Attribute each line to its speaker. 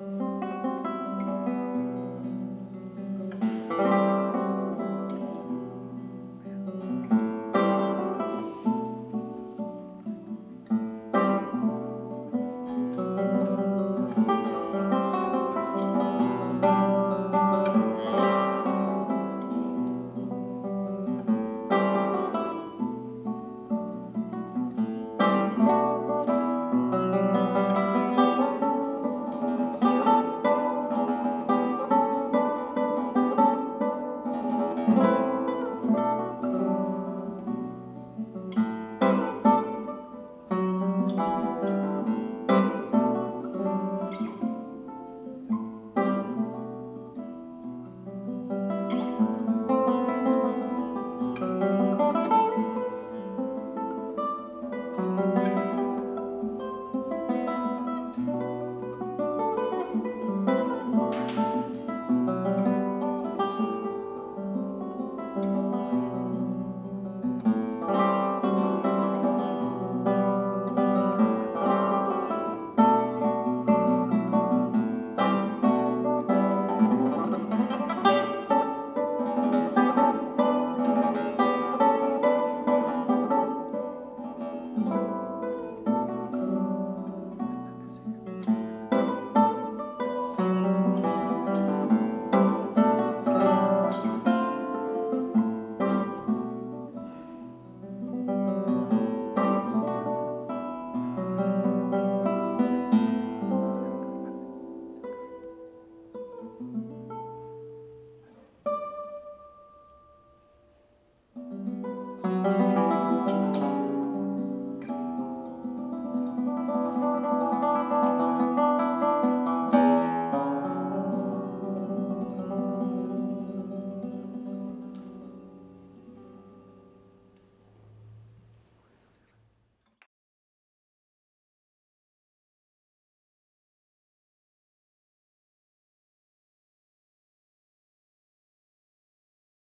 Speaker 1: Música Música